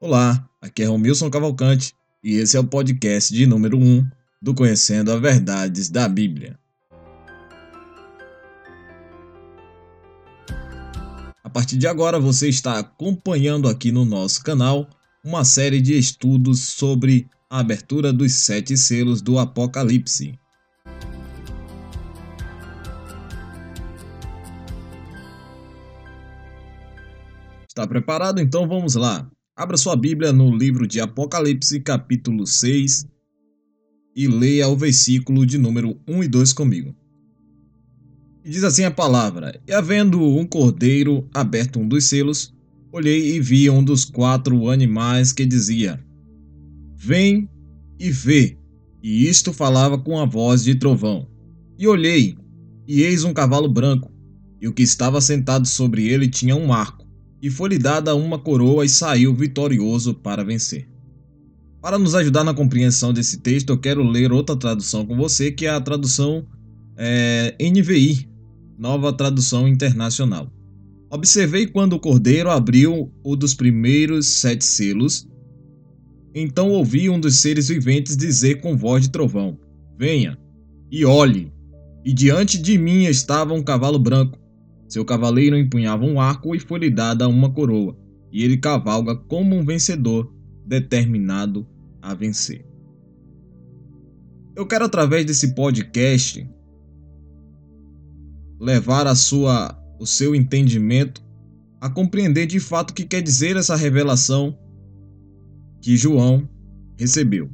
Olá, aqui é Romilson Cavalcante e esse é o podcast de número 1 do Conhecendo as Verdades da Bíblia. A partir de agora você está acompanhando aqui no nosso canal uma série de estudos sobre a abertura dos sete selos do Apocalipse. Está preparado? Então vamos lá. Abra sua Bíblia no livro de Apocalipse, capítulo 6, e leia o versículo de número 1 e 2 comigo. E diz assim a palavra: E havendo um cordeiro aberto um dos selos, olhei e vi um dos quatro animais que dizia: Vem e vê. E isto falava com a voz de trovão. E olhei, e eis um cavalo branco, e o que estava sentado sobre ele tinha um arco e foi-lhe dada uma coroa e saiu vitorioso para vencer. Para nos ajudar na compreensão desse texto, eu quero ler outra tradução com você, que é a tradução é, NVI, Nova Tradução Internacional. Observei quando o cordeiro abriu o dos primeiros sete selos. Então ouvi um dos seres viventes dizer com voz de trovão: Venha e olhe. E diante de mim estava um cavalo branco seu cavaleiro empunhava um arco e foi-lhe dada uma coroa, e ele cavalga como um vencedor, determinado a vencer. Eu quero, através desse podcast, levar a sua, o seu entendimento a compreender de fato o que quer dizer essa revelação que João recebeu.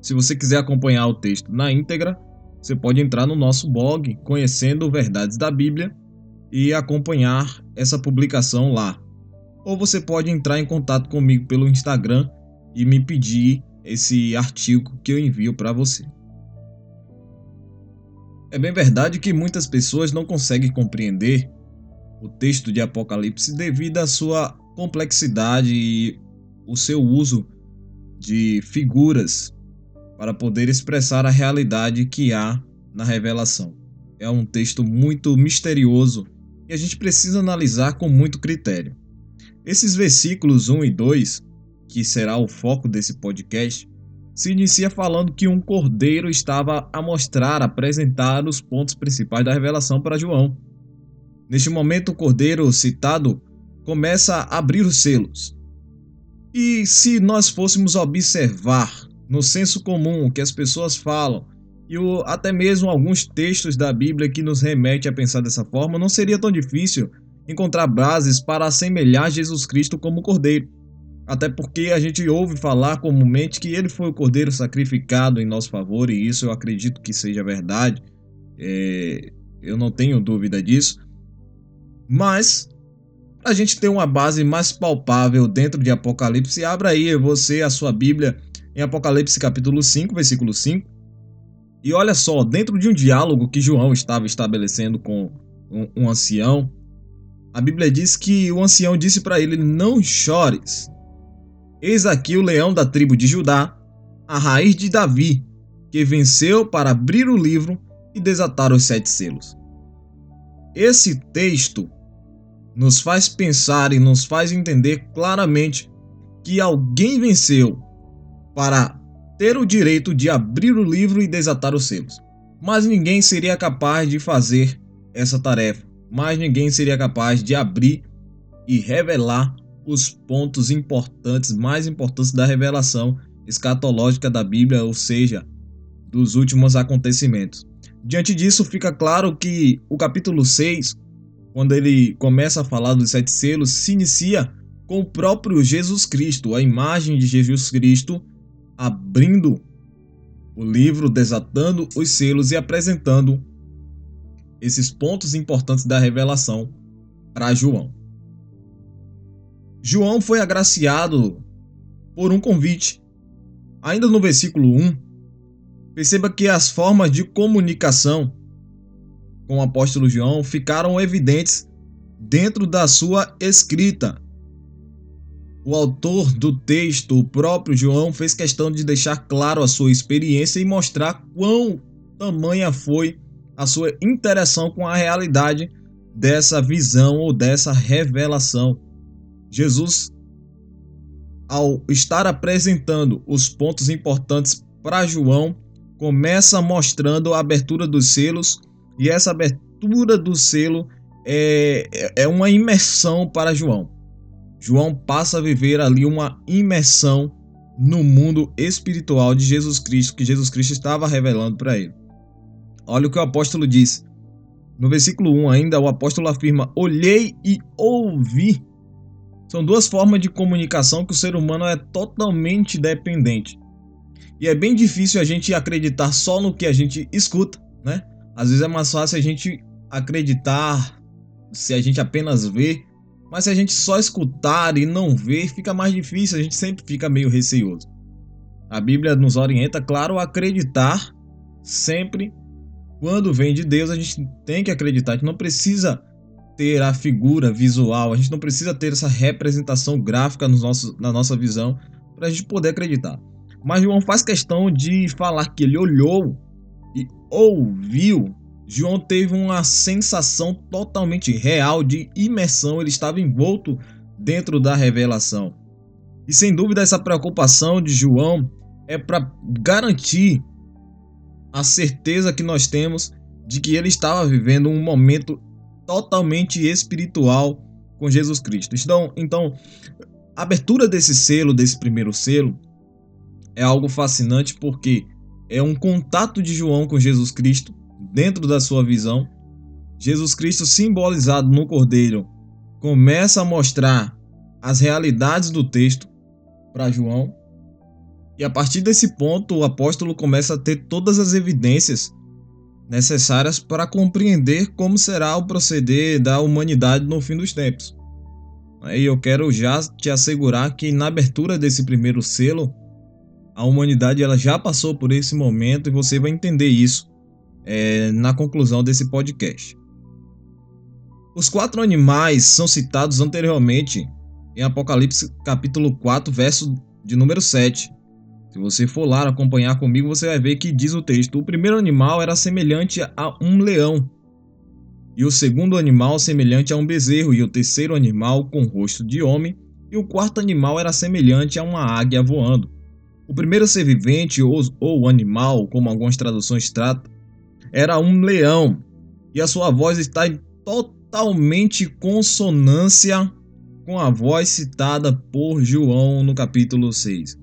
Se você quiser acompanhar o texto na íntegra, você pode entrar no nosso blog Conhecendo Verdades da Bíblia e acompanhar essa publicação lá. Ou você pode entrar em contato comigo pelo Instagram e me pedir esse artigo que eu envio para você. É bem verdade que muitas pessoas não conseguem compreender o texto de Apocalipse devido à sua complexidade e o seu uso de figuras para poder expressar a realidade que há na revelação. É um texto muito misterioso a gente precisa analisar com muito critério. Esses versículos 1 e 2, que será o foco desse podcast, se inicia falando que um cordeiro estava a mostrar, a apresentar os pontos principais da revelação para João. Neste momento, o cordeiro citado começa a abrir os selos. E se nós fôssemos observar no senso comum que as pessoas falam e o, até mesmo alguns textos da Bíblia que nos remete a pensar dessa forma, não seria tão difícil encontrar bases para assemelhar Jesus Cristo como cordeiro. Até porque a gente ouve falar comumente que ele foi o cordeiro sacrificado em nosso favor, e isso eu acredito que seja verdade, é, eu não tenho dúvida disso. Mas a gente tem uma base mais palpável dentro de Apocalipse, abra aí você a sua Bíblia em Apocalipse capítulo 5, versículo 5. E olha só, dentro de um diálogo que João estava estabelecendo com um, um ancião, a Bíblia diz que o ancião disse para ele: Não chores. Eis aqui o leão da tribo de Judá, a raiz de Davi, que venceu para abrir o livro e desatar os sete selos. Esse texto nos faz pensar e nos faz entender claramente que alguém venceu para ter o direito de abrir o livro e desatar os selos. Mas ninguém seria capaz de fazer essa tarefa. Mas ninguém seria capaz de abrir e revelar os pontos importantes, mais importantes da revelação escatológica da Bíblia, ou seja, dos últimos acontecimentos. Diante disso, fica claro que o capítulo 6, quando ele começa a falar dos sete selos, se inicia com o próprio Jesus Cristo, a imagem de Jesus Cristo abrindo o livro, desatando os selos e apresentando esses pontos importantes da revelação para João. João foi agraciado por um convite. Ainda no versículo 1, perceba que as formas de comunicação com o apóstolo João ficaram evidentes dentro da sua escrita. O autor do texto, o próprio João, fez questão de deixar claro a sua experiência e mostrar quão tamanha foi a sua interação com a realidade dessa visão ou dessa revelação. Jesus ao estar apresentando os pontos importantes para João, começa mostrando a abertura dos selos e essa abertura do selo é, é uma imersão para João. João passa a viver ali uma imersão no mundo espiritual de Jesus Cristo, que Jesus Cristo estava revelando para ele. Olha o que o apóstolo diz. No versículo 1 ainda, o apóstolo afirma: Olhei e ouvi. São duas formas de comunicação que o ser humano é totalmente dependente. E é bem difícil a gente acreditar só no que a gente escuta, né? Às vezes é mais fácil a gente acreditar se a gente apenas vê, mas se a gente só escutar e não ver, fica mais difícil, a gente sempre fica meio receoso. A Bíblia nos orienta, claro, a acreditar sempre quando vem de Deus, a gente tem que acreditar, a gente não precisa ter a figura visual, a gente não precisa ter essa representação gráfica na nossa visão para a gente poder acreditar. Mas João faz questão de falar que ele olhou e ouviu. João teve uma sensação totalmente real de imersão, ele estava envolto dentro da revelação. E sem dúvida, essa preocupação de João é para garantir a certeza que nós temos de que ele estava vivendo um momento totalmente espiritual com Jesus Cristo. Então, então, a abertura desse selo, desse primeiro selo, é algo fascinante porque é um contato de João com Jesus Cristo dentro da sua visão. Jesus Cristo simbolizado no Cordeiro começa a mostrar as realidades do texto para João e a partir desse ponto, o apóstolo começa a ter todas as evidências necessárias para compreender como será o proceder da humanidade no fim dos tempos. E eu quero já te assegurar que na abertura desse primeiro selo, a humanidade ela já passou por esse momento e você vai entender isso é, na conclusão desse podcast. Os quatro animais são citados anteriormente em Apocalipse capítulo 4, verso de número 7. Se você for lá acompanhar comigo, você vai ver que diz o texto: o primeiro animal era semelhante a um leão, e o segundo animal semelhante a um bezerro, e o terceiro animal com rosto de homem, e o quarto animal era semelhante a uma águia voando. O primeiro ser vivente ou, ou animal, como algumas traduções tratam, era um leão, e a sua voz está em totalmente consonância com a voz citada por João no capítulo 6.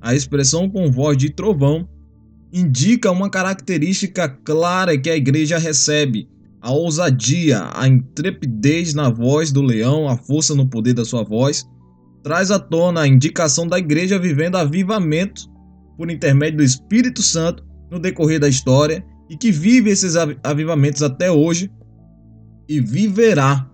A expressão com voz de trovão indica uma característica clara que a igreja recebe: a ousadia, a intrepidez na voz do leão, a força no poder da sua voz, traz à tona a indicação da igreja vivendo avivamento por intermédio do Espírito Santo no decorrer da história e que vive esses avivamentos até hoje e viverá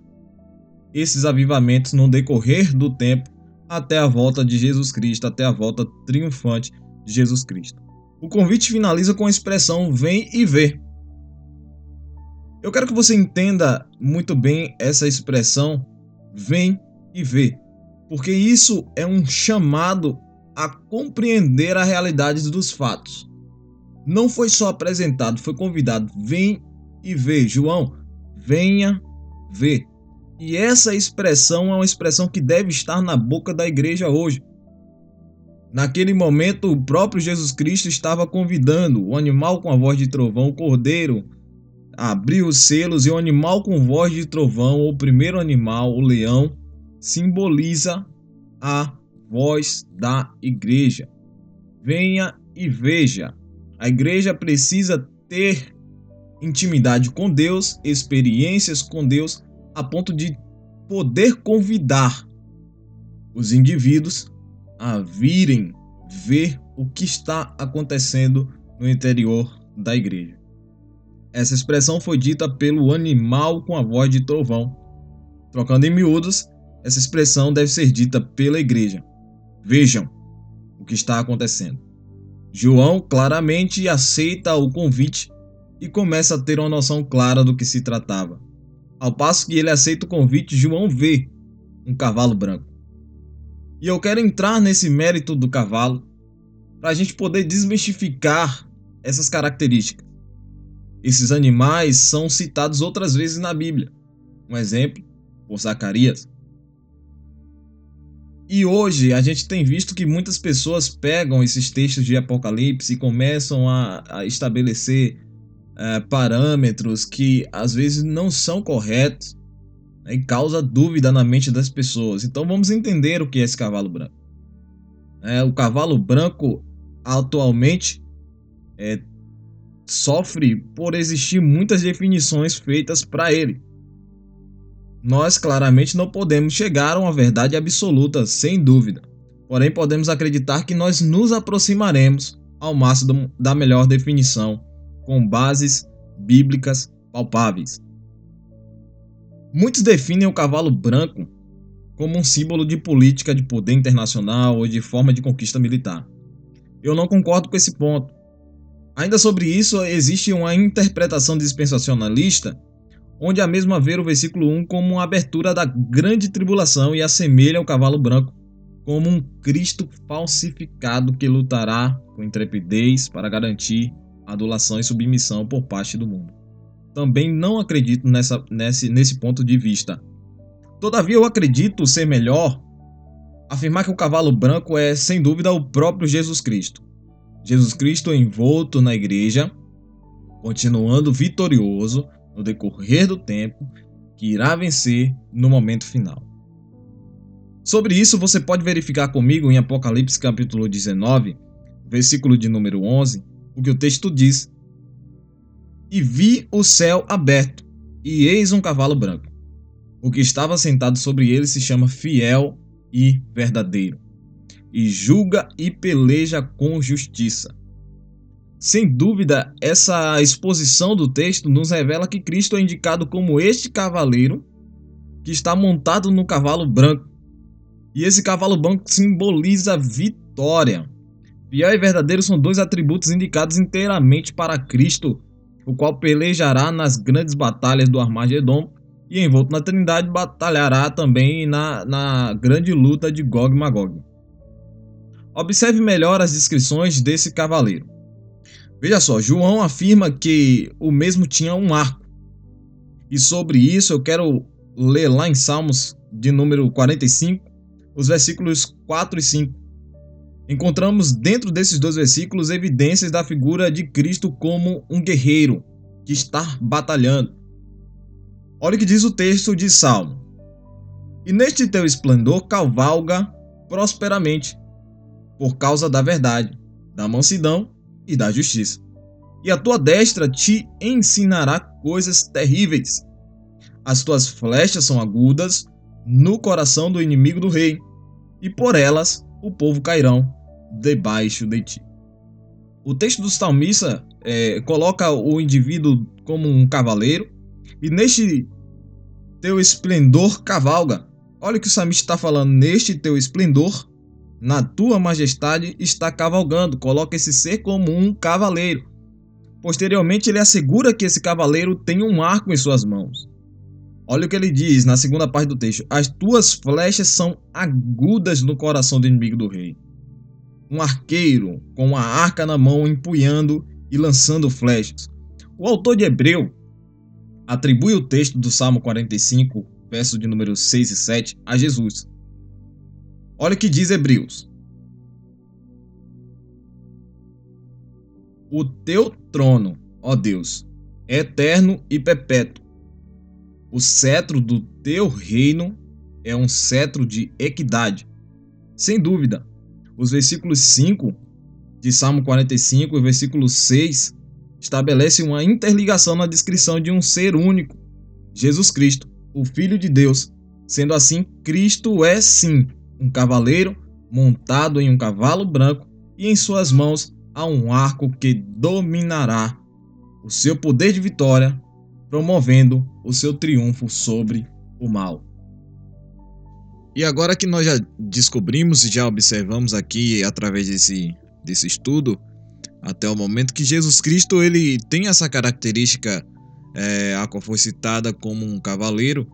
esses avivamentos no decorrer do tempo até a volta de Jesus Cristo, até a volta triunfante de Jesus Cristo. O convite finaliza com a expressão vem e vê. Eu quero que você entenda muito bem essa expressão vem e vê, porque isso é um chamado a compreender a realidade dos fatos. Não foi só apresentado, foi convidado, vem e vê. João, venha ver. E essa expressão é uma expressão que deve estar na boca da igreja hoje. Naquele momento, o próprio Jesus Cristo estava convidando o animal com a voz de trovão, o cordeiro, a abrir os selos, e o animal com voz de trovão, o primeiro animal, o leão, simboliza a voz da igreja. Venha e veja. A igreja precisa ter intimidade com Deus, experiências com Deus a ponto de poder convidar os indivíduos a virem ver o que está acontecendo no interior da igreja. Essa expressão foi dita pelo animal com a voz de trovão. Trocando em miúdos, essa expressão deve ser dita pela igreja. Vejam o que está acontecendo. João claramente aceita o convite e começa a ter uma noção clara do que se tratava. Ao passo que ele aceita o convite, João vê um cavalo branco. E eu quero entrar nesse mérito do cavalo para a gente poder desmistificar essas características. Esses animais são citados outras vezes na Bíblia. Um exemplo, por Zacarias. E hoje a gente tem visto que muitas pessoas pegam esses textos de Apocalipse e começam a, a estabelecer é, parâmetros que às vezes não são corretos né, e causa dúvida na mente das pessoas. Então vamos entender o que é esse cavalo branco. É, o cavalo branco atualmente é, sofre por existir muitas definições feitas para ele. Nós claramente não podemos chegar a uma verdade absoluta, sem dúvida. Porém, podemos acreditar que nós nos aproximaremos ao máximo da melhor definição, com bases bíblicas palpáveis. Muitos definem o cavalo branco como um símbolo de política de poder internacional ou de forma de conquista militar. Eu não concordo com esse ponto. Ainda sobre isso, existe uma interpretação dispensacionalista onde a mesma ver o versículo 1 como uma abertura da grande tribulação e assemelha o cavalo branco como um Cristo falsificado que lutará com intrepidez para garantir adulação e submissão por parte do mundo. Também não acredito nessa, nesse, nesse ponto de vista. Todavia, eu acredito ser melhor afirmar que o cavalo branco é, sem dúvida, o próprio Jesus Cristo. Jesus Cristo envolto na igreja, continuando vitorioso, no decorrer do tempo que irá vencer no momento final. Sobre isso, você pode verificar comigo em Apocalipse capítulo 19, versículo de número 11, o que o texto diz: E vi o céu aberto, e eis um cavalo branco. O que estava sentado sobre ele se chama Fiel e Verdadeiro, e julga e peleja com justiça. Sem dúvida, essa exposição do texto nos revela que Cristo é indicado como este cavaleiro que está montado no cavalo branco. E esse cavalo branco simboliza vitória. Fiel e verdadeiro são dois atributos indicados inteiramente para Cristo, o qual pelejará nas grandes batalhas do Armagedon e envolto na Trindade batalhará também na, na grande luta de Gog e Magog. Observe melhor as descrições desse cavaleiro. Veja só, João afirma que o mesmo tinha um arco. E sobre isso eu quero ler lá em Salmos de número 45, os versículos 4 e 5. Encontramos dentro desses dois versículos evidências da figura de Cristo como um guerreiro que está batalhando. Olha o que diz o texto de Salmo. E neste teu esplendor cavalga prosperamente, por causa da verdade, da mansidão e da justiça. E a tua destra te ensinará coisas terríveis. As tuas flechas são agudas no coração do inimigo do rei, e por elas o povo cairão debaixo de ti. O texto do salmista é, coloca o indivíduo como um cavaleiro, e neste teu esplendor cavalga. Olha o que o salmista está falando, neste teu esplendor na tua majestade está cavalgando. Coloca esse ser como um cavaleiro. Posteriormente, ele assegura que esse cavaleiro tem um arco em suas mãos. Olha o que ele diz na segunda parte do texto: As tuas flechas são agudas no coração do inimigo do rei. Um arqueiro com uma arca na mão empunhando e lançando flechas. O autor de Hebreu atribui o texto do Salmo 45, verso de número 6 e 7, a Jesus. Olha o que diz Hebreus. O teu trono, ó Deus, é eterno e perpétuo. O cetro do teu reino é um cetro de equidade. Sem dúvida, os versículos 5 de Salmo 45 e versículo 6 estabelecem uma interligação na descrição de um ser único, Jesus Cristo, o Filho de Deus. Sendo assim, Cristo é sim um cavaleiro montado em um cavalo branco e em suas mãos há um arco que dominará o seu poder de vitória, promovendo o seu triunfo sobre o mal. E agora que nós já descobrimos e já observamos aqui através desse, desse estudo, até o momento que Jesus Cristo ele tem essa característica é, a qual foi citada como um cavaleiro,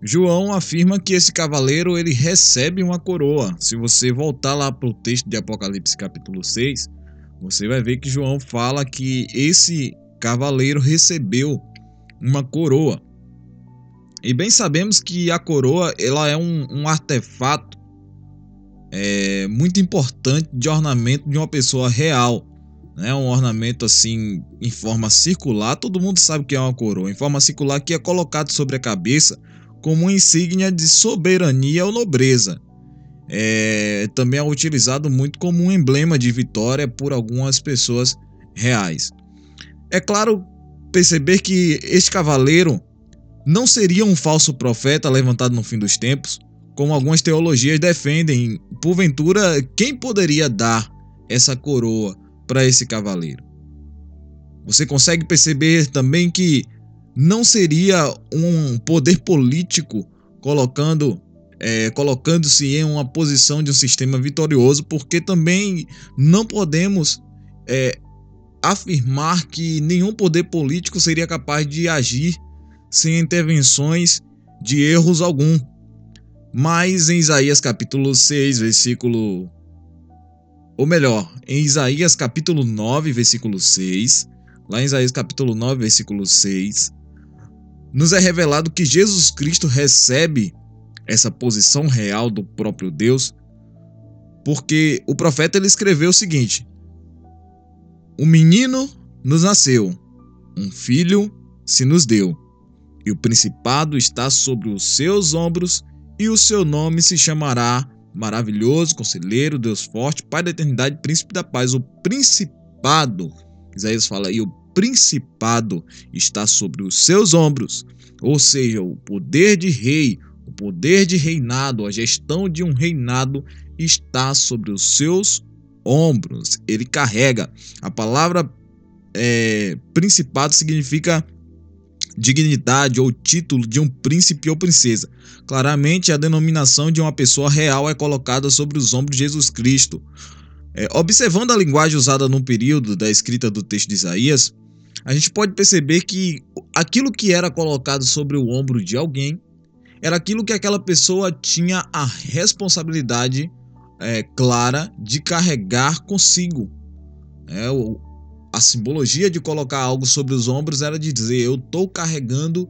João afirma que esse cavaleiro ele recebe uma coroa. Se você voltar lá para o texto de Apocalipse capítulo 6, você vai ver que João fala que esse cavaleiro recebeu uma coroa. E bem sabemos que a coroa ela é um, um artefato é, muito importante de ornamento de uma pessoa real. Né? Um ornamento assim em forma circular, todo mundo sabe que é uma coroa, em forma circular que é colocado sobre a cabeça como insígnia de soberania ou nobreza. É, também é utilizado muito como um emblema de vitória por algumas pessoas reais. É claro perceber que este cavaleiro não seria um falso profeta levantado no fim dos tempos, como algumas teologias defendem. Porventura, quem poderia dar essa coroa para esse cavaleiro? Você consegue perceber também que não seria um poder político colocando é, colocando-se em uma posição de um sistema vitorioso, porque também não podemos é, afirmar que nenhum poder político seria capaz de agir sem intervenções de erros algum. Mas em Isaías capítulo 6, versículo. Ou melhor, em Isaías capítulo 9, versículo 6, lá em Isaías capítulo 9, versículo 6, nos é revelado que Jesus Cristo recebe essa posição real do próprio Deus, porque o profeta ele escreveu o seguinte: Um menino nos nasceu, um filho se nos deu, e o principado está sobre os seus ombros, e o seu nome se chamará Maravilhoso, Conselheiro, Deus Forte, Pai da Eternidade, Príncipe da Paz. O principado, Isaías fala, e o principado está sobre os seus ombros, ou seja, o poder de rei, o poder de reinado, a gestão de um reinado está sobre os seus ombros. Ele carrega. A palavra é, principado significa dignidade ou título de um príncipe ou princesa. Claramente, a denominação de uma pessoa real é colocada sobre os ombros de Jesus Cristo. É, observando a linguagem usada no período da escrita do texto de Isaías, a gente pode perceber que aquilo que era colocado sobre o ombro de alguém era aquilo que aquela pessoa tinha a responsabilidade é, clara de carregar consigo. É, o, a simbologia de colocar algo sobre os ombros era de dizer: eu estou carregando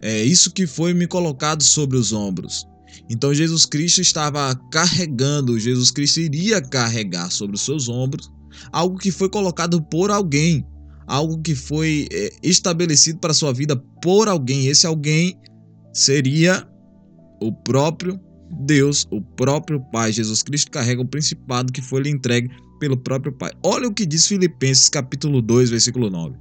é, isso que foi me colocado sobre os ombros. Então Jesus Cristo estava carregando, Jesus Cristo iria carregar sobre os seus ombros algo que foi colocado por alguém, algo que foi é, estabelecido para sua vida por alguém. Esse alguém seria o próprio Deus, o próprio Pai. Jesus Cristo carrega o principado que foi lhe entregue pelo próprio Pai. Olha o que diz Filipenses capítulo 2, versículo 9.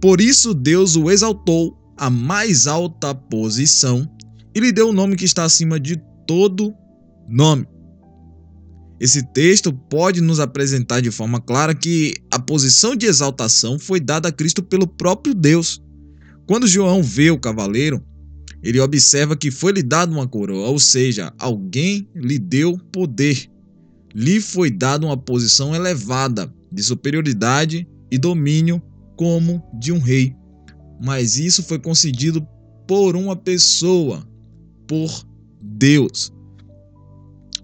Por isso Deus o exaltou à mais alta posição e lhe deu o um nome que está acima de todo nome. Esse texto pode nos apresentar de forma clara que a posição de exaltação foi dada a Cristo pelo próprio Deus. Quando João vê o cavaleiro, ele observa que foi lhe dado uma coroa, ou seja, alguém lhe deu poder. Lhe foi dada uma posição elevada de superioridade e domínio como de um rei. Mas isso foi concedido por uma pessoa, por Deus.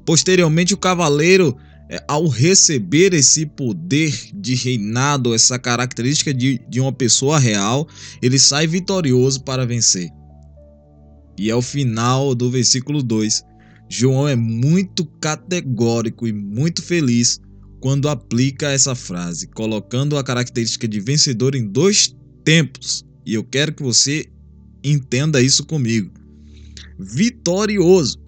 Posteriormente, o cavaleiro, é, ao receber esse poder de reinado, essa característica de, de uma pessoa real, ele sai vitorioso para vencer. E ao final do versículo 2, João é muito categórico e muito feliz quando aplica essa frase, colocando a característica de vencedor em dois tempos. E eu quero que você entenda isso comigo. Vitorioso.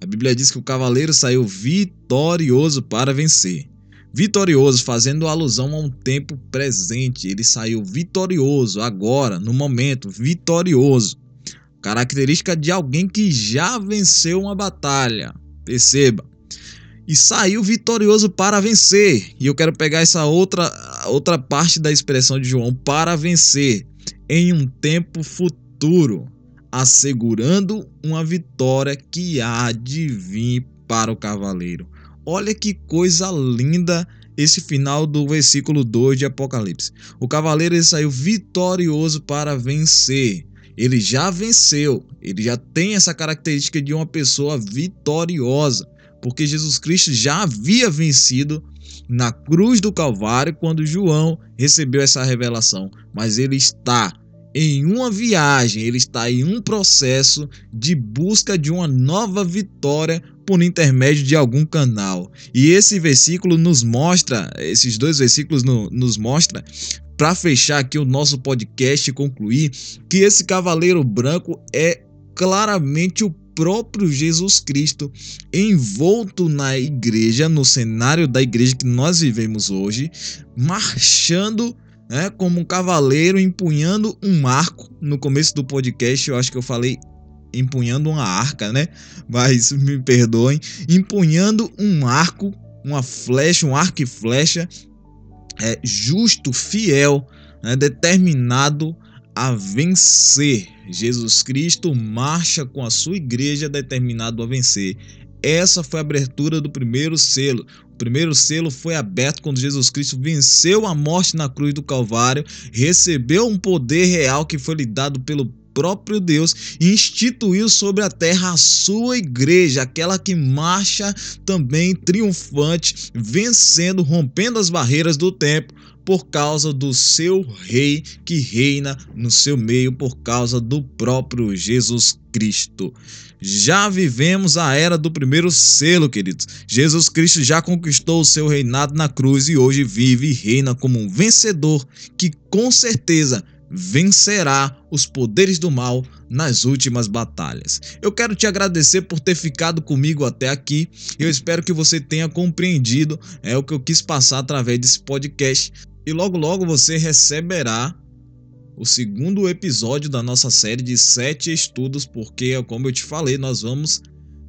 A Bíblia diz que o cavaleiro saiu vitorioso para vencer. Vitorioso, fazendo alusão a um tempo presente. Ele saiu vitorioso agora, no momento, vitorioso. Característica de alguém que já venceu uma batalha. Perceba. E saiu vitorioso para vencer. E eu quero pegar essa outra, outra parte da expressão de João, para vencer, em um tempo futuro assegurando uma vitória que há de vir para o cavaleiro. Olha que coisa linda esse final do versículo 2 de Apocalipse. O cavaleiro saiu vitorioso para vencer. Ele já venceu, ele já tem essa característica de uma pessoa vitoriosa, porque Jesus Cristo já havia vencido na cruz do Calvário quando João recebeu essa revelação, mas ele está em uma viagem, ele está em um processo de busca de uma nova vitória por intermédio de algum canal. E esse versículo nos mostra, esses dois versículos no, nos mostra para fechar aqui o nosso podcast e concluir que esse cavaleiro branco é claramente o próprio Jesus Cristo envolto na igreja, no cenário da igreja que nós vivemos hoje, marchando né, como um cavaleiro, empunhando um arco. No começo do podcast, eu acho que eu falei empunhando uma arca, né? Mas me perdoem, empunhando um arco, uma flecha, um arco e flecha, é justo, fiel, né, determinado a vencer. Jesus Cristo marcha com a sua igreja determinado a vencer. Essa foi a abertura do primeiro selo. Primeiro selo foi aberto quando Jesus Cristo venceu a morte na cruz do Calvário, recebeu um poder real que foi lhe dado pelo próprio Deus e instituiu sobre a terra a sua igreja, aquela que marcha também triunfante, vencendo, rompendo as barreiras do tempo por causa do seu rei que reina no seu meio por causa do próprio Jesus Cristo. Já vivemos a era do primeiro selo, queridos. Jesus Cristo já conquistou o seu reinado na cruz e hoje vive e reina como um vencedor que com certeza vencerá os poderes do mal nas últimas batalhas. Eu quero te agradecer por ter ficado comigo até aqui. Eu espero que você tenha compreendido é o que eu quis passar através desse podcast e logo logo você receberá o segundo episódio da nossa série de sete estudos, porque, como eu te falei, nós vamos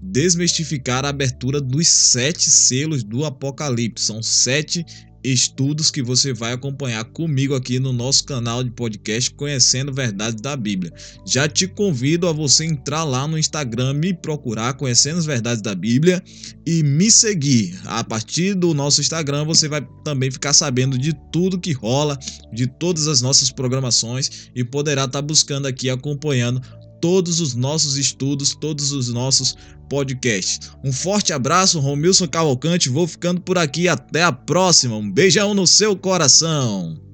desmistificar a abertura dos sete selos do Apocalipse. São sete estudos que você vai acompanhar comigo aqui no nosso canal de podcast Conhecendo Verdades da Bíblia. Já te convido a você entrar lá no Instagram, me procurar Conhecendo as Verdades da Bíblia e me seguir. A partir do nosso Instagram você vai também ficar sabendo de tudo que rola, de todas as nossas programações e poderá estar buscando aqui acompanhando todos os nossos estudos, todos os nossos podcasts. Um forte abraço, Romilson Cavalcante, vou ficando por aqui, até a próxima. Um beijão no seu coração.